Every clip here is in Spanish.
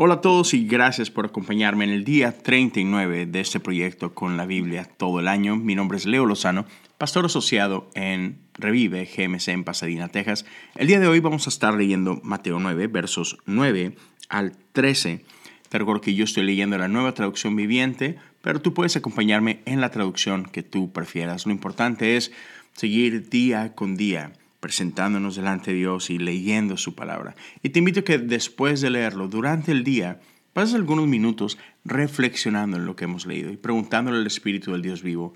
Hola a todos y gracias por acompañarme en el día 39 de este proyecto con la Biblia todo el año. Mi nombre es Leo Lozano, pastor asociado en Revive GMC en Pasadena, Texas. El día de hoy vamos a estar leyendo Mateo 9, versos 9 al 13. Te recuerdo que yo estoy leyendo la nueva traducción viviente, pero tú puedes acompañarme en la traducción que tú prefieras. Lo importante es seguir día con día presentándonos delante de Dios y leyendo su palabra. Y te invito a que después de leerlo, durante el día, pases algunos minutos reflexionando en lo que hemos leído y preguntándole al Espíritu del Dios vivo,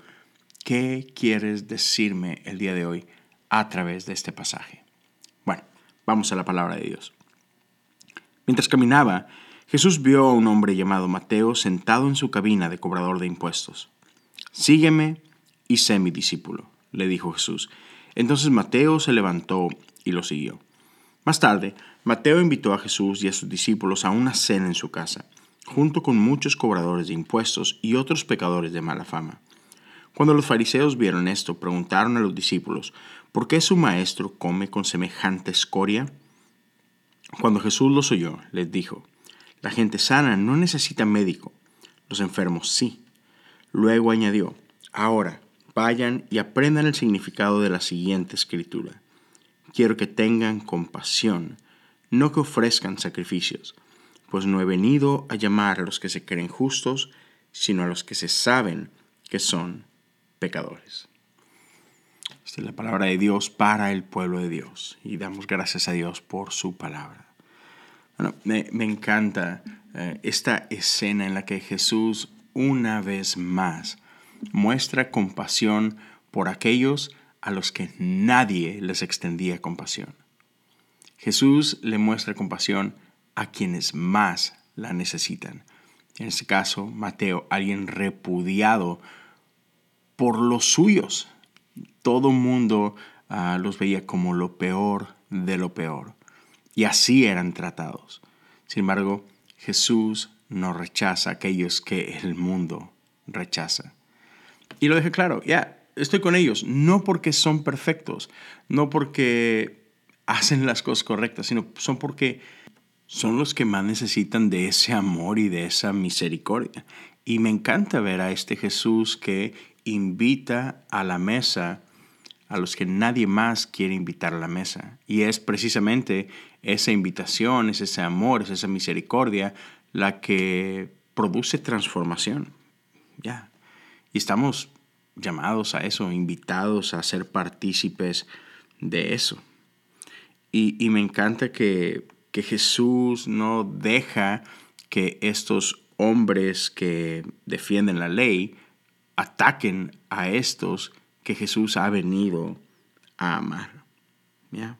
¿qué quieres decirme el día de hoy a través de este pasaje? Bueno, vamos a la palabra de Dios. Mientras caminaba, Jesús vio a un hombre llamado Mateo sentado en su cabina de cobrador de impuestos. Sígueme y sé mi discípulo, le dijo Jesús entonces Mateo se levantó y lo siguió. Más tarde, Mateo invitó a Jesús y a sus discípulos a una cena en su casa, junto con muchos cobradores de impuestos y otros pecadores de mala fama. Cuando los fariseos vieron esto, preguntaron a los discípulos, ¿por qué su maestro come con semejante escoria? Cuando Jesús los oyó, les dijo, la gente sana no necesita médico, los enfermos sí. Luego añadió, ahora, vayan y aprendan el significado de la siguiente escritura. Quiero que tengan compasión, no que ofrezcan sacrificios, pues no he venido a llamar a los que se creen justos, sino a los que se saben que son pecadores. Esta es la palabra de Dios para el pueblo de Dios y damos gracias a Dios por su palabra. Bueno, me, encanta eh, esta escena en la que Jesús una vez más muestra compasión por aquellos a los que nadie les extendía compasión. Jesús le muestra compasión a quienes más la necesitan. En este caso, Mateo, alguien repudiado por los suyos. Todo mundo ah, los veía como lo peor de lo peor. Y así eran tratados. Sin embargo, Jesús no rechaza a aquellos que el mundo rechaza. Y lo dejé claro, ya, estoy con ellos, no porque son perfectos, no porque hacen las cosas correctas, sino son porque son los que más necesitan de ese amor y de esa misericordia. Y me encanta ver a este Jesús que invita a la mesa a los que nadie más quiere invitar a la mesa. Y es precisamente esa invitación, es ese amor, es esa misericordia la que produce transformación. Ya, y estamos llamados a eso, invitados a ser partícipes de eso. Y, me encanta que, que Jesús no deja que estos hombres que defienden la ley ataquen a estos que Jesús ha venido a amar. ¿Ya?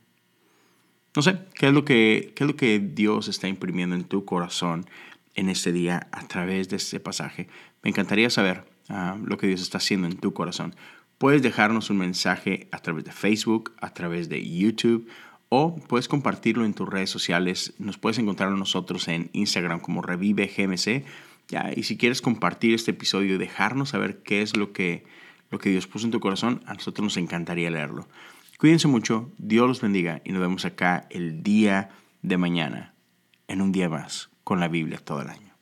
No sé, ¿qué es, lo que, ¿qué es lo que Dios está imprimiendo en tu corazón en este día a través de este pasaje? Me encantaría saber lo que Dios está haciendo en tu corazón. Puedes dejarnos un mensaje a través de Facebook, a través de YouTube o puedes compartirlo en tus redes sociales. Nos puedes encontrar a nosotros en Instagram como Revive GMC. Y si quieres compartir este episodio y dejarnos saber qué es lo que, lo que Dios puso en tu corazón, a nosotros nos encantaría leerlo. Cuídense mucho, Dios los bendiga y nos vemos acá el día de mañana, en un día más, con la Biblia todo el año.